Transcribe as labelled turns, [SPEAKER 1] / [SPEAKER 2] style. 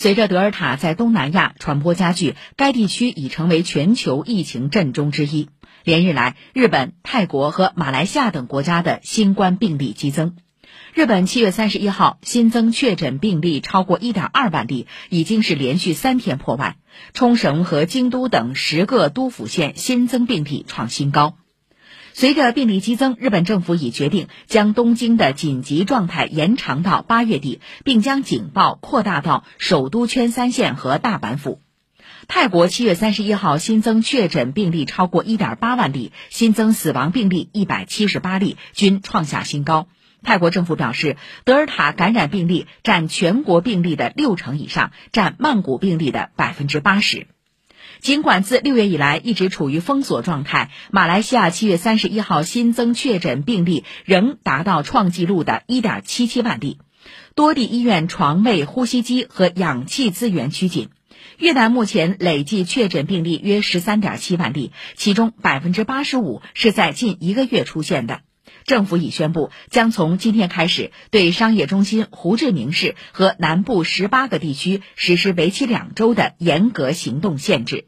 [SPEAKER 1] 随着德尔塔在东南亚传播加剧，该地区已成为全球疫情震中之一。连日来，日本、泰国和马来西亚等国家的新冠病例激增。日本七月三十一号新增确诊病例超过一点二万例，已经是连续三天破万。冲绳和京都等十个都府县新增病例创新高。随着病例激增，日本政府已决定将东京的紧急状态延长到八月底，并将警报扩大到首都圈三县和大阪府。泰国七月三十一号新增确诊病例超过一点八万例，新增死亡病例一百七十八例，均创下新高。泰国政府表示，德尔塔感染病例占全国病例的六成以上，占曼谷病例的百分之八十。尽管自六月以来一直处于封锁状态，马来西亚七月三十一号新增确诊病例仍达到创纪录的一点七七万例，多地医院床位、呼吸机和氧气资源趋紧。越南目前累计确诊病例约十三点七万例，其中百分之八十五是在近一个月出现的。政府已宣布，将从今天开始对商业中心胡志明市和南部十八个地区实施为期两周的严格行动限制。